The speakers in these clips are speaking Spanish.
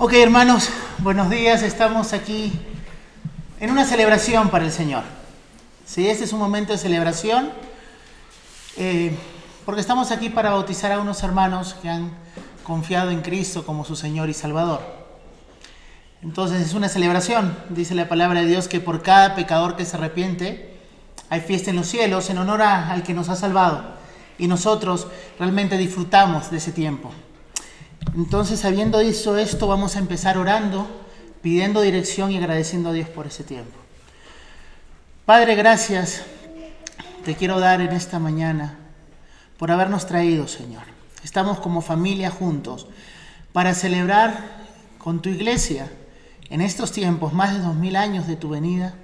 Ok, hermanos, buenos días. Estamos aquí en una celebración para el Señor. Sí, este es un momento de celebración eh, porque estamos aquí para bautizar a unos hermanos que han confiado en Cristo como su Señor y Salvador. Entonces es una celebración, dice la palabra de Dios, que por cada pecador que se arrepiente hay fiesta en los cielos en honor al que nos ha salvado. Y nosotros realmente disfrutamos de ese tiempo. Entonces, habiendo dicho esto, vamos a empezar orando, pidiendo dirección y agradeciendo a Dios por ese tiempo. Padre, gracias te quiero dar en esta mañana por habernos traído, Señor. Estamos como familia juntos para celebrar con tu iglesia en estos tiempos, más de dos mil años de tu venida,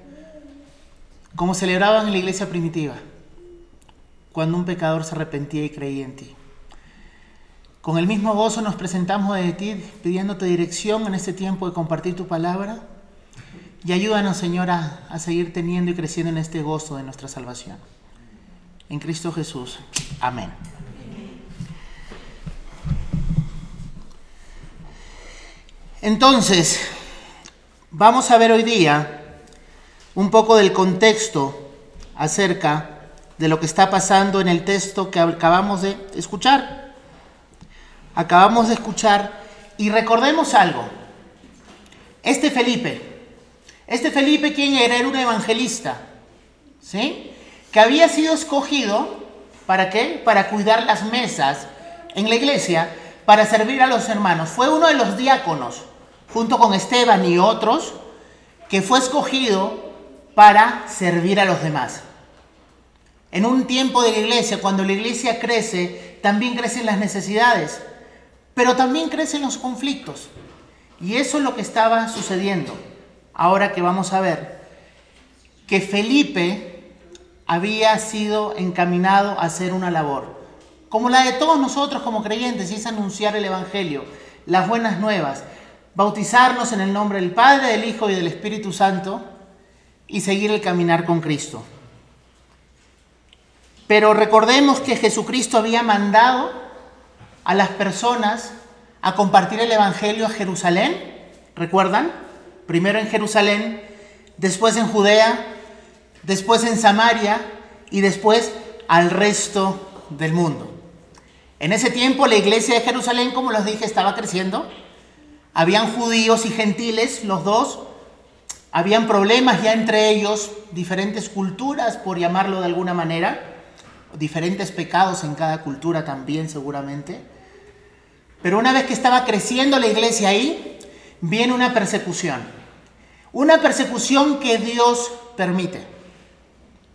como celebraban en la iglesia primitiva, cuando un pecador se arrepentía y creía en ti. Con el mismo gozo nos presentamos de ti pidiéndote dirección en este tiempo de compartir tu palabra y ayúdanos, Señor, a, seguir teniendo y creciendo en este gozo de nuestra salvación. En Cristo Jesús. Amén. Entonces, vamos a ver hoy día un poco del contexto acerca de lo que está pasando en el texto que acabamos de escuchar acabamos de escuchar y recordemos algo. Este Felipe, este Felipe, ¿quién era? Era un evangelista, ¿sí? Que había sido escogido, ¿para qué? Para cuidar las mesas en la iglesia, para servir a los hermanos. Fue uno de los diáconos, junto con Esteban y otros, que fue escogido para servir a los demás. En un tiempo de la iglesia, cuando la iglesia crece, también crecen las necesidades. Pero también crecen los conflictos. Y eso es lo que estaba sucediendo. Ahora que vamos a ver que Felipe había sido encaminado a hacer una labor, como la de todos nosotros como creyentes, y es anunciar el Evangelio, las buenas nuevas, bautizarnos en el nombre del Padre, del Hijo y del Espíritu Santo y seguir el caminar con Cristo. Pero recordemos que Jesucristo había mandado a las personas a compartir el Evangelio a Jerusalén. ¿Recuerdan? Primero en Jerusalén, después en Judea, después en Samaria y después al resto del mundo. En ese tiempo la iglesia de Jerusalén, como les dije, estaba creciendo. Habían judíos y gentiles, los dos. Habían problemas ya entre ellos, diferentes culturas, por llamarlo de alguna manera. Diferentes pecados en cada cultura también seguramente. Pero una vez que estaba creciendo la iglesia ahí, viene una persecución. Una persecución que Dios permite.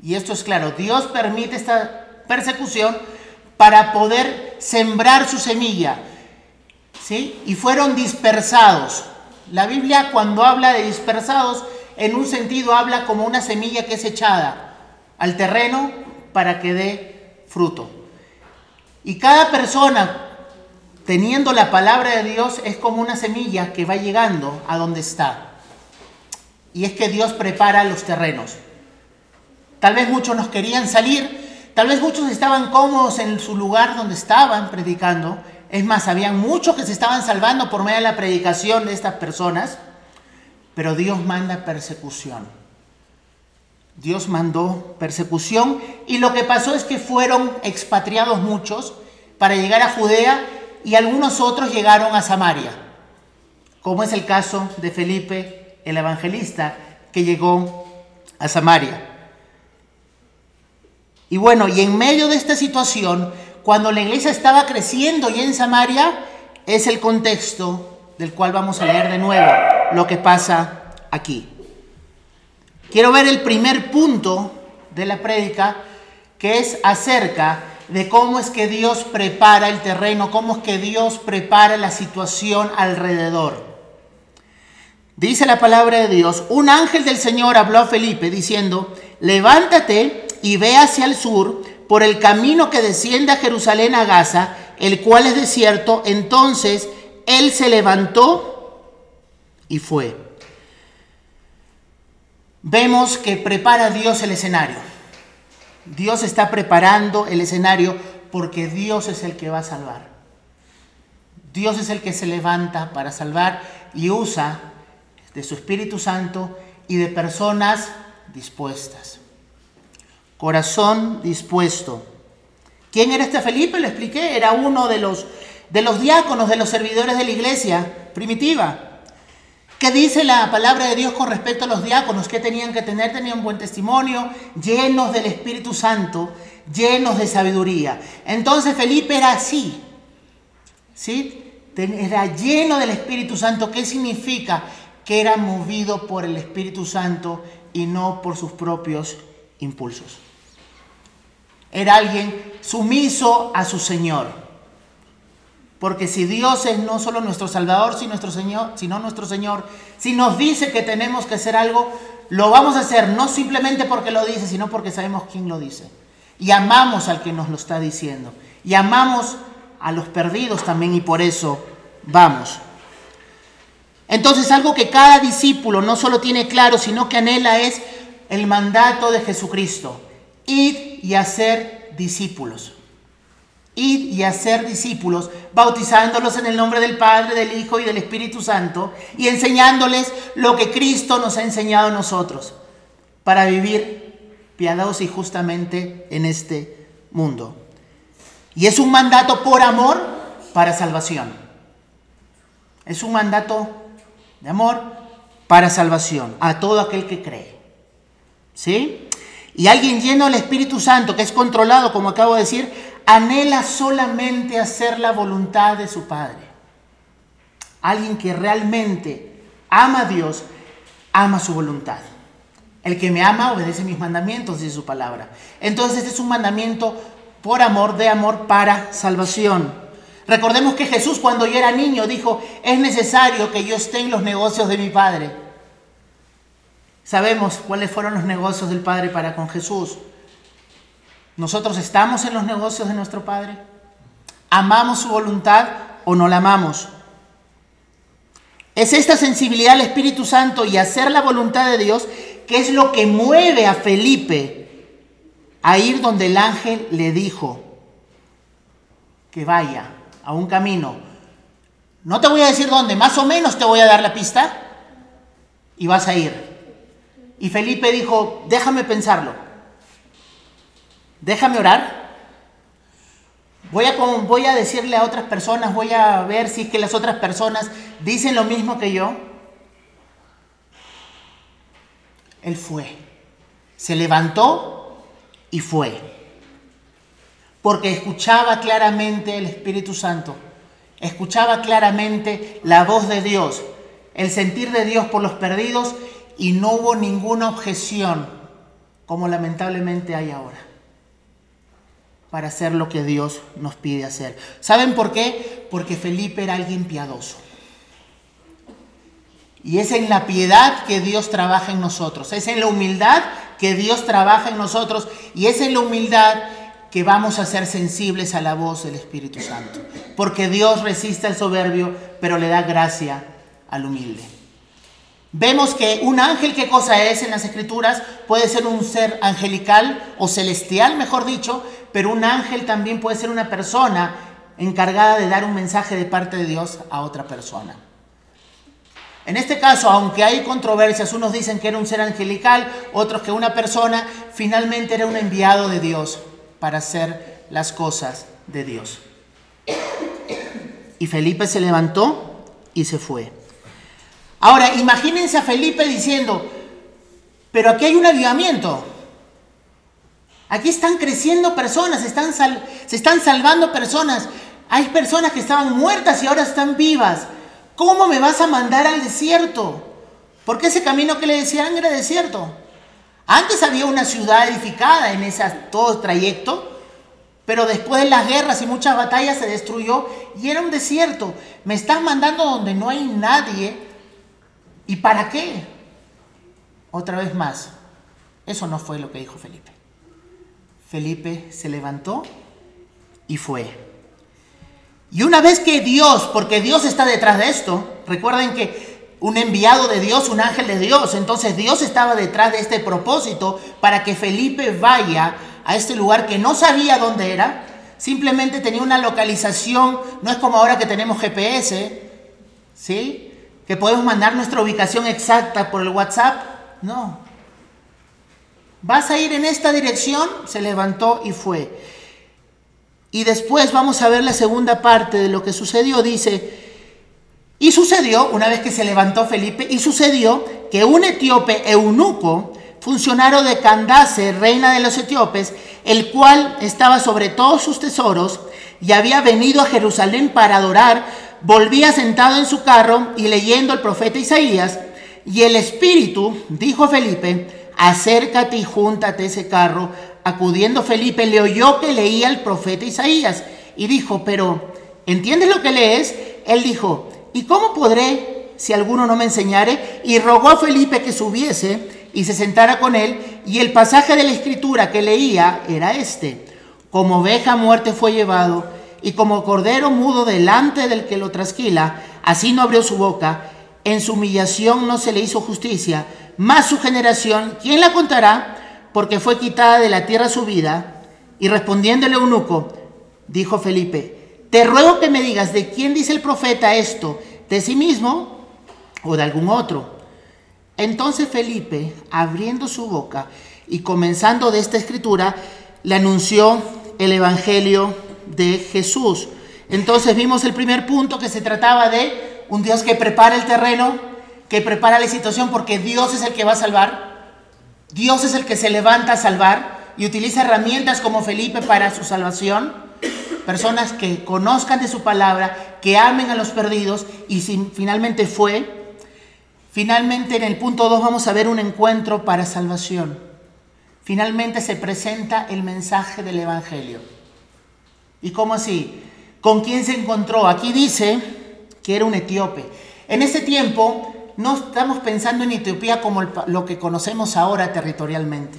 Y esto es claro, Dios permite esta persecución para poder sembrar su semilla. ¿sí? Y fueron dispersados. La Biblia cuando habla de dispersados, en un sentido habla como una semilla que es echada al terreno para que dé fruto. Y cada persona teniendo la palabra de Dios es como una semilla que va llegando a donde está. Y es que Dios prepara los terrenos. Tal vez muchos nos querían salir, tal vez muchos estaban cómodos en su lugar donde estaban predicando. Es más, habían muchos que se estaban salvando por medio de la predicación de estas personas, pero Dios manda persecución. Dios mandó persecución y lo que pasó es que fueron expatriados muchos para llegar a Judea y algunos otros llegaron a Samaria, como es el caso de Felipe el evangelista que llegó a Samaria. Y bueno, y en medio de esta situación, cuando la iglesia estaba creciendo y en Samaria, es el contexto del cual vamos a leer de nuevo lo que pasa aquí. Quiero ver el primer punto de la prédica, que es acerca de cómo es que Dios prepara el terreno, cómo es que Dios prepara la situación alrededor. Dice la palabra de Dios, un ángel del Señor habló a Felipe diciendo, levántate y ve hacia el sur por el camino que desciende a Jerusalén a Gaza, el cual es desierto. Entonces él se levantó y fue. Vemos que prepara Dios el escenario. Dios está preparando el escenario porque Dios es el que va a salvar. Dios es el que se levanta para salvar y usa de su Espíritu Santo y de personas dispuestas. Corazón dispuesto. ¿Quién era este Felipe? Lo expliqué. Era uno de los, de los diáconos, de los servidores de la iglesia primitiva. ¿Qué dice la palabra de Dios con respecto a los diáconos? ¿Qué tenían que tener? Tenían buen testimonio, llenos del Espíritu Santo, llenos de sabiduría. Entonces Felipe era así. ¿Sí? Era lleno del Espíritu Santo. ¿Qué significa? Que era movido por el Espíritu Santo y no por sus propios impulsos. Era alguien sumiso a su Señor. Porque si Dios es no solo nuestro Salvador, sino nuestro Señor, sino nuestro Señor, si nos dice que tenemos que hacer algo, lo vamos a hacer no simplemente porque lo dice, sino porque sabemos quién lo dice. Y amamos al que nos lo está diciendo. Y amamos a los perdidos también y por eso vamos. Entonces algo que cada discípulo no solo tiene claro, sino que anhela es el mandato de Jesucristo. Ir y hacer discípulos. Y hacer discípulos, bautizándolos en el nombre del Padre, del Hijo y del Espíritu Santo, y enseñándoles lo que Cristo nos ha enseñado a nosotros, para vivir piadosos y justamente en este mundo. Y es un mandato por amor para salvación. Es un mandato de amor para salvación a todo aquel que cree. ¿Sí? Y alguien lleno del Espíritu Santo, que es controlado, como acabo de decir, anhela solamente hacer la voluntad de su Padre. Alguien que realmente ama a Dios, ama su voluntad. El que me ama obedece mis mandamientos, dice su palabra. Entonces es un mandamiento por amor, de amor para salvación. Recordemos que Jesús cuando yo era niño dijo, es necesario que yo esté en los negocios de mi Padre. Sabemos cuáles fueron los negocios del Padre para con Jesús. ¿Nosotros estamos en los negocios de nuestro Padre? ¿Amamos su voluntad o no la amamos? Es esta sensibilidad al Espíritu Santo y hacer la voluntad de Dios que es lo que mueve a Felipe a ir donde el ángel le dijo que vaya a un camino. No te voy a decir dónde, más o menos te voy a dar la pista y vas a ir. Y Felipe dijo, déjame pensarlo. Déjame orar. Voy a, voy a decirle a otras personas, voy a ver si es que las otras personas dicen lo mismo que yo. Él fue. Se levantó y fue. Porque escuchaba claramente el Espíritu Santo. Escuchaba claramente la voz de Dios, el sentir de Dios por los perdidos y no hubo ninguna objeción como lamentablemente hay ahora para hacer lo que Dios nos pide hacer. ¿Saben por qué? Porque Felipe era alguien piadoso. Y es en la piedad que Dios trabaja en nosotros, es en la humildad que Dios trabaja en nosotros y es en la humildad que vamos a ser sensibles a la voz del Espíritu Santo. Porque Dios resiste al soberbio, pero le da gracia al humilde. Vemos que un ángel, ¿qué cosa es en las escrituras? Puede ser un ser angelical o celestial, mejor dicho, pero un ángel también puede ser una persona encargada de dar un mensaje de parte de Dios a otra persona. En este caso, aunque hay controversias, unos dicen que era un ser angelical, otros que una persona, finalmente era un enviado de Dios para hacer las cosas de Dios. Y Felipe se levantó y se fue. Ahora, imagínense a Felipe diciendo, pero aquí hay un avivamiento. Aquí están creciendo personas, están se están salvando personas. Hay personas que estaban muertas y ahora están vivas. ¿Cómo me vas a mandar al desierto? Porque ese camino que le decían era desierto. Antes había una ciudad edificada en ese todo trayecto, pero después de las guerras y muchas batallas se destruyó y era un desierto. Me estás mandando donde no hay nadie. ¿Y para qué? Otra vez más, eso no fue lo que dijo Felipe. Felipe se levantó y fue. Y una vez que Dios, porque Dios está detrás de esto, recuerden que un enviado de Dios, un ángel de Dios, entonces Dios estaba detrás de este propósito para que Felipe vaya a este lugar que no sabía dónde era, simplemente tenía una localización, no es como ahora que tenemos GPS, ¿sí? Que podemos mandar nuestra ubicación exacta por el WhatsApp. No. ¿Vas a ir en esta dirección? Se levantó y fue. Y después vamos a ver la segunda parte de lo que sucedió. Dice, y sucedió, una vez que se levantó Felipe, y sucedió que un etíope eunuco, funcionario de Candace, reina de los etíopes, el cual estaba sobre todos sus tesoros y había venido a Jerusalén para adorar, volvía sentado en su carro y leyendo el profeta Isaías, y el Espíritu dijo a Felipe, acércate y júntate ese carro. Acudiendo Felipe, le oyó que leía el profeta Isaías y dijo, pero ¿entiendes lo que lees? Él dijo, ¿y cómo podré si alguno no me enseñare? Y rogó a Felipe que subiese y se sentara con él, y el pasaje de la escritura que leía era este, como oveja muerte fue llevado, y como cordero mudo delante del que lo trasquila, así no abrió su boca, en su humillación no se le hizo justicia, más su generación, ¿quién la contará? Porque fue quitada de la tierra su vida. Y respondiéndole eunuco, dijo Felipe, te ruego que me digas de quién dice el profeta esto, de sí mismo o de algún otro. Entonces Felipe, abriendo su boca y comenzando de esta escritura, le anunció el Evangelio de Jesús. Entonces vimos el primer punto que se trataba de un Dios que prepara el terreno, que prepara la situación porque Dios es el que va a salvar. Dios es el que se levanta a salvar y utiliza herramientas como Felipe para su salvación. Personas que conozcan de su palabra, que amen a los perdidos y si finalmente fue. Finalmente en el punto 2 vamos a ver un encuentro para salvación. Finalmente se presenta el mensaje del Evangelio. ¿Y cómo así? ¿Con quién se encontró? Aquí dice que era un etíope. En ese tiempo no estamos pensando en Etiopía como lo que conocemos ahora territorialmente.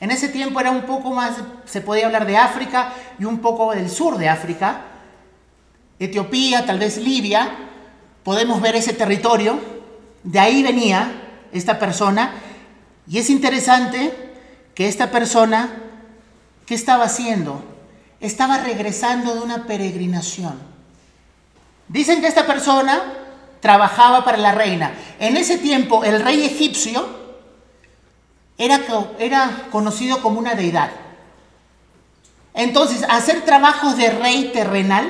En ese tiempo era un poco más, se podía hablar de África y un poco del sur de África. Etiopía, tal vez Libia, podemos ver ese territorio. De ahí venía esta persona. Y es interesante que esta persona, ¿qué estaba haciendo? Estaba regresando de una peregrinación. Dicen que esta persona trabajaba para la reina. En ese tiempo el rey egipcio era, era conocido como una deidad. Entonces, hacer trabajos de rey terrenal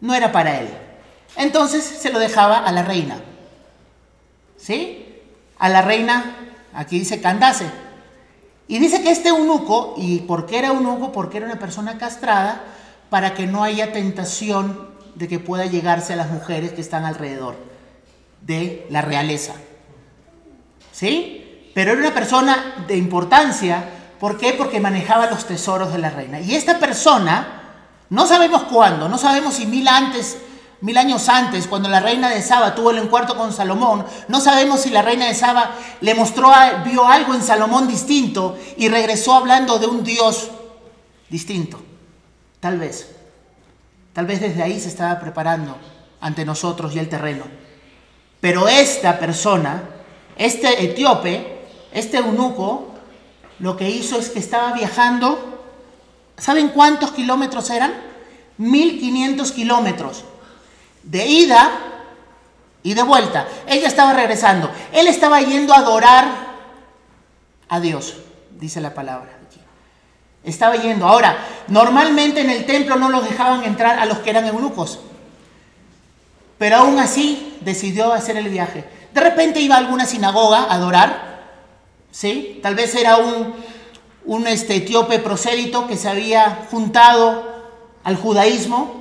no era para él. Entonces se lo dejaba a la reina. ¿Sí? A la reina, aquí dice Candace, y dice que este eunuco, ¿y por qué era eunuco? Porque era una persona castrada para que no haya tentación de que pueda llegarse a las mujeres que están alrededor de la realeza. ¿Sí? Pero era una persona de importancia. ¿Por qué? Porque manejaba los tesoros de la reina. Y esta persona, no sabemos cuándo, no sabemos si mil antes Mil años antes, cuando la reina de Saba tuvo el encuentro con Salomón, no sabemos si la reina de Saba le mostró, vio algo en Salomón distinto y regresó hablando de un Dios distinto. Tal vez. Tal vez desde ahí se estaba preparando ante nosotros y el terreno. Pero esta persona, este etíope, este eunuco, lo que hizo es que estaba viajando, ¿saben cuántos kilómetros eran? 1500 kilómetros de ida y de vuelta. Ella estaba regresando. Él estaba yendo a adorar a Dios, dice la palabra. Estaba yendo. Ahora, normalmente en el templo no los dejaban entrar a los que eran eunucos. Pero aún así decidió hacer el viaje. De repente iba a alguna sinagoga a adorar. ¿Sí? Tal vez era un, un este, etíope prosélito que se había juntado al judaísmo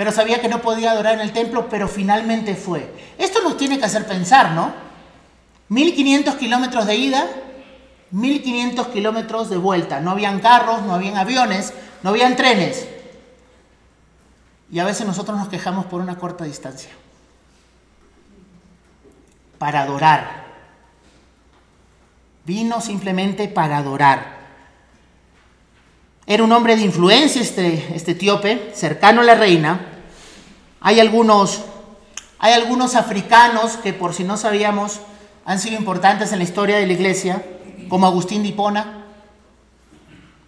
pero sabía que no podía adorar en el templo, pero finalmente fue. Esto nos tiene que hacer pensar, ¿no? 1500 kilómetros de ida, 1500 kilómetros de vuelta. No habían carros, no habían aviones, no habían trenes. Y a veces nosotros nos quejamos por una corta distancia. Para adorar. Vino simplemente para adorar. Era un hombre de influencia este, este etíope, cercano a la reina. Hay algunos, hay algunos africanos que por si no sabíamos han sido importantes en la historia de la iglesia, como Agustín de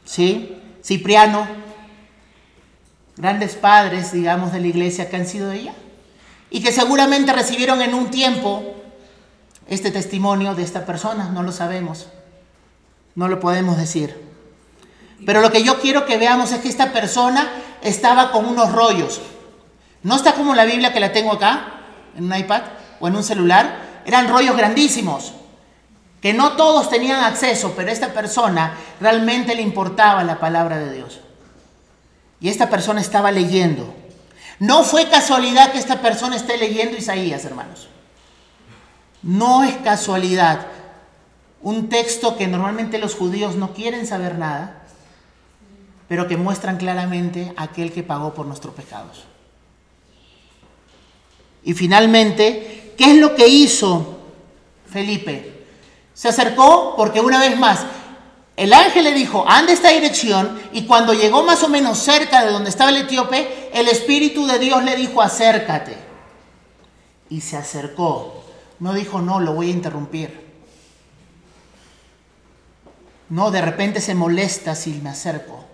¿sí? Cipriano, grandes padres, digamos, de la iglesia que han sido de ella. y que seguramente recibieron en un tiempo este testimonio de esta persona, no lo sabemos, no lo podemos decir. Pero lo que yo quiero que veamos es que esta persona estaba con unos rollos. No está como la Biblia que la tengo acá, en un iPad o en un celular. Eran rollos grandísimos, que no todos tenían acceso, pero a esta persona realmente le importaba la palabra de Dios. Y esta persona estaba leyendo. No fue casualidad que esta persona esté leyendo Isaías, hermanos. No es casualidad. Un texto que normalmente los judíos no quieren saber nada, pero que muestran claramente aquel que pagó por nuestros pecados. Y finalmente, ¿qué es lo que hizo Felipe? Se acercó porque una vez más, el ángel le dijo, anda esta dirección, y cuando llegó más o menos cerca de donde estaba el etíope, el Espíritu de Dios le dijo, acércate. Y se acercó. No dijo, no, lo voy a interrumpir. No, de repente se molesta si me acerco.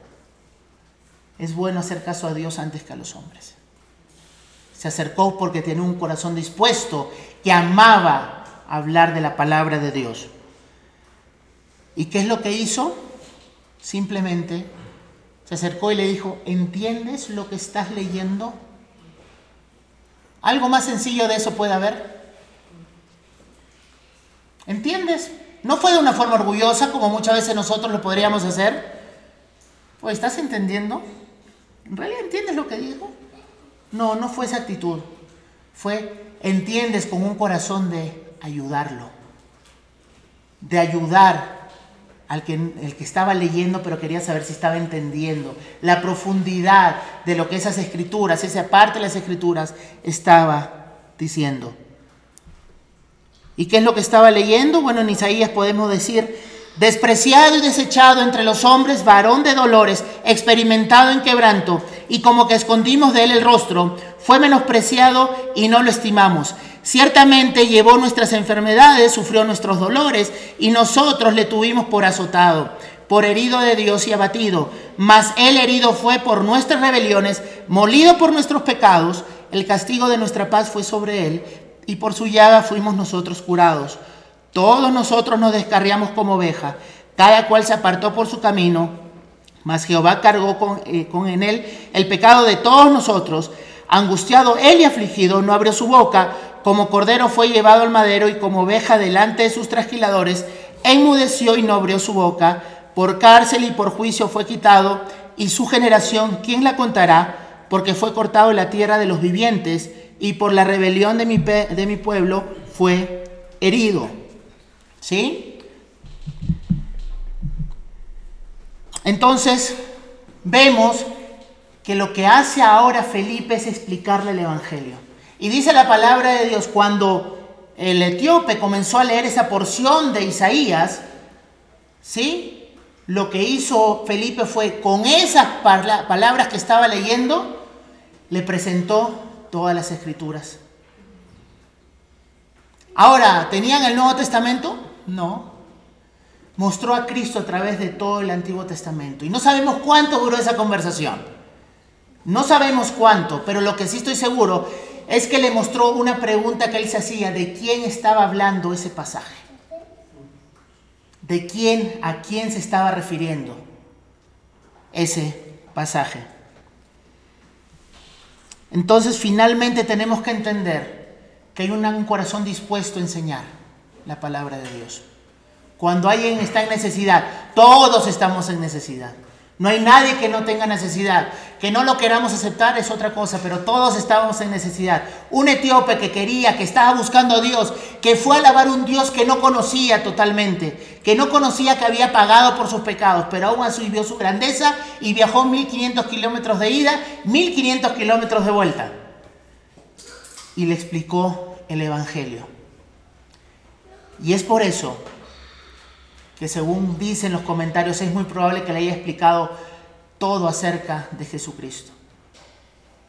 Es bueno hacer caso a Dios antes que a los hombres. Se acercó porque tenía un corazón dispuesto, que amaba hablar de la palabra de Dios. ¿Y qué es lo que hizo? Simplemente se acercó y le dijo, ¿entiendes lo que estás leyendo? ¿Algo más sencillo de eso puede haber? ¿Entiendes? No fue de una forma orgullosa como muchas veces nosotros lo podríamos hacer. Pues estás entendiendo. ¿En realidad entiendes lo que dijo? No, no fue esa actitud. Fue, entiendes con un corazón de ayudarlo. De ayudar al que, el que estaba leyendo, pero quería saber si estaba entendiendo la profundidad de lo que esas escrituras, esa parte de las escrituras, estaba diciendo. ¿Y qué es lo que estaba leyendo? Bueno, en Isaías podemos decir, despreciado y desechado entre los hombres, varón de dolores, experimentado en quebranto, y como que escondimos de él el rostro, fue menospreciado y no lo estimamos. Ciertamente llevó nuestras enfermedades, sufrió nuestros dolores y nosotros le tuvimos por azotado, por herido de Dios y abatido. Mas él herido fue por nuestras rebeliones, molido por nuestros pecados. El castigo de nuestra paz fue sobre él y por su llaga fuimos nosotros curados. Todos nosotros nos descarriamos como oveja, cada cual se apartó por su camino, mas Jehová cargó con, eh, con en él el pecado de todos nosotros. Angustiado él y afligido, no abrió su boca como cordero fue llevado al madero y como oveja delante de sus trasquiladores, enmudeció y no abrió su boca. Por cárcel y por juicio fue quitado, y su generación, ¿quién la contará? Porque fue cortado de la tierra de los vivientes, y por la rebelión de mi, de mi pueblo fue herido. ¿Sí? Entonces, vemos que lo que hace ahora Felipe es explicarle el Evangelio. Y dice la palabra de Dios, cuando el etíope comenzó a leer esa porción de Isaías, ¿sí? Lo que hizo Felipe fue, con esas palabras que estaba leyendo, le presentó todas las escrituras. Ahora, ¿tenían el Nuevo Testamento? No. Mostró a Cristo a través de todo el Antiguo Testamento. Y no sabemos cuánto duró esa conversación. No sabemos cuánto, pero lo que sí estoy seguro es que le mostró una pregunta que él se hacía, de quién estaba hablando ese pasaje. De quién, a quién se estaba refiriendo ese pasaje. Entonces finalmente tenemos que entender que hay un corazón dispuesto a enseñar la palabra de Dios. Cuando alguien está en necesidad, todos estamos en necesidad. No hay nadie que no tenga necesidad. Que no lo queramos aceptar es otra cosa, pero todos estábamos en necesidad. Un etíope que quería, que estaba buscando a Dios, que fue a alabar un Dios que no conocía totalmente, que no conocía que había pagado por sus pecados, pero aún así vio su grandeza y viajó 1500 kilómetros de ida, 1500 kilómetros de vuelta. Y le explicó el Evangelio. Y es por eso que según dicen los comentarios es muy probable que le haya explicado todo acerca de Jesucristo,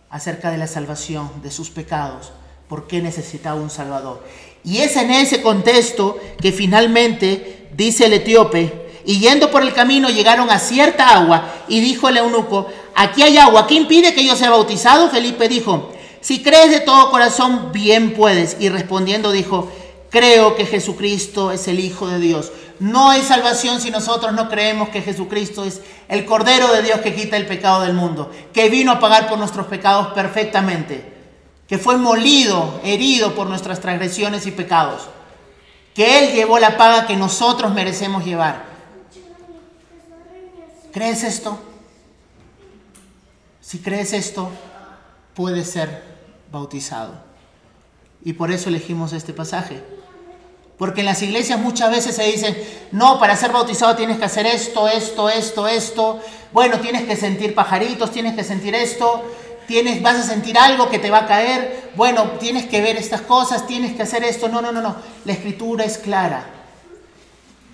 acerca de la salvación, de sus pecados, por qué necesitaba un Salvador. Y es en ese contexto que finalmente dice el etíope, y yendo por el camino llegaron a cierta agua, y dijo el eunuco, aquí hay agua, ¿qué impide que yo sea bautizado? Felipe dijo, si crees de todo corazón, bien puedes. Y respondiendo dijo, creo que Jesucristo es el Hijo de Dios. No hay salvación si nosotros no creemos que Jesucristo es el Cordero de Dios que quita el pecado del mundo, que vino a pagar por nuestros pecados perfectamente, que fue molido, herido por nuestras transgresiones y pecados, que Él llevó la paga que nosotros merecemos llevar. ¿Crees esto? Si crees esto, puedes ser bautizado. Y por eso elegimos este pasaje. Porque en las iglesias muchas veces se dicen, no, para ser bautizado tienes que hacer esto, esto, esto, esto. Bueno, tienes que sentir pajaritos, tienes que sentir esto, tienes, vas a sentir algo que te va a caer. Bueno, tienes que ver estas cosas, tienes que hacer esto. No, no, no, no. La escritura es clara.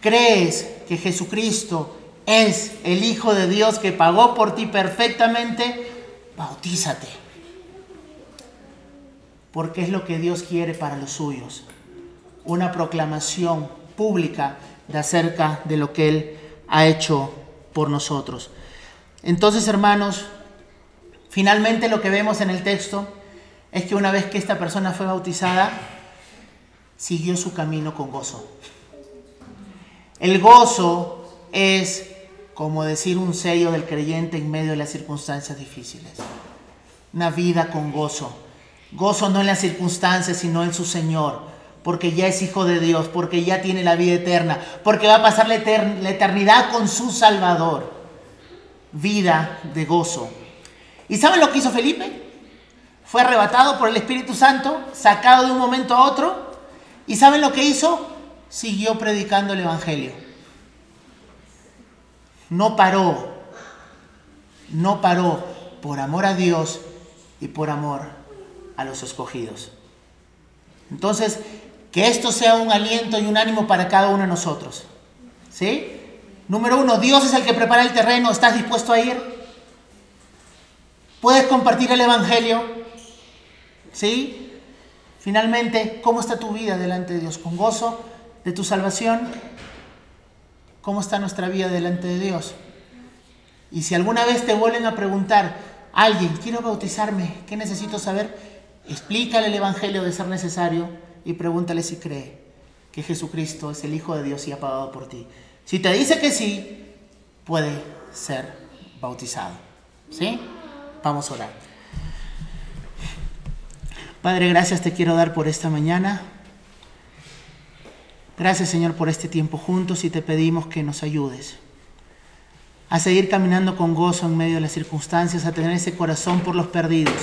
¿Crees que Jesucristo es el Hijo de Dios que pagó por ti perfectamente? Bautízate. Porque es lo que Dios quiere para los suyos una proclamación pública de acerca de lo que Él ha hecho por nosotros. Entonces, hermanos, finalmente lo que vemos en el texto es que una vez que esta persona fue bautizada, siguió su camino con gozo. El gozo es como decir un sello del creyente en medio de las circunstancias difíciles. Una vida con gozo. Gozo no en las circunstancias, sino en su Señor porque ya es hijo de Dios, porque ya tiene la vida eterna, porque va a pasar la, eternidad con su Salvador. Vida de gozo. ¿Y saben lo que hizo Felipe? Fue arrebatado por el Espíritu Santo, sacado de un momento a otro. ¿Y saben lo que hizo? Siguió predicando el Evangelio. No paró. No paró por amor a Dios y por amor a los escogidos. Entonces, que esto sea un aliento y un ánimo para cada uno de nosotros. ¿Sí? Número uno, Dios es el que prepara el terreno. ¿Estás dispuesto a ir? ¿Puedes compartir el Evangelio? ¿Sí? Finalmente, ¿cómo está tu vida delante de Dios? ¿Con gozo de tu salvación? ¿Cómo está nuestra vida delante de Dios? Y si alguna vez te vuelven a preguntar, alguien, quiero bautizarme, ¿qué necesito saber? Explícale el Evangelio de ser necesario y pregúntale si cree que Jesucristo es el Hijo de Dios y ha pagado por ti. Si te dice que sí, puede ser bautizado. ¿Sí? Vamos a orar. Padre, gracias te quiero dar por esta mañana. Gracias Señor por este tiempo juntos y te pedimos que nos ayudes a seguir caminando con gozo en medio de las circunstancias, a tener ese corazón por los perdidos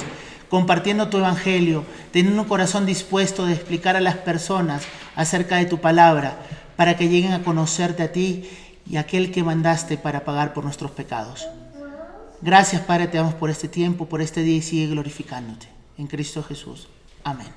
compartiendo tu evangelio, teniendo un corazón dispuesto de explicar a las personas acerca de tu palabra, para que lleguen a conocerte a ti y a aquel que mandaste para pagar por nuestros pecados. Gracias Padre, te damos por este tiempo, por este día y sigue glorificándote. En Cristo Jesús. Amén.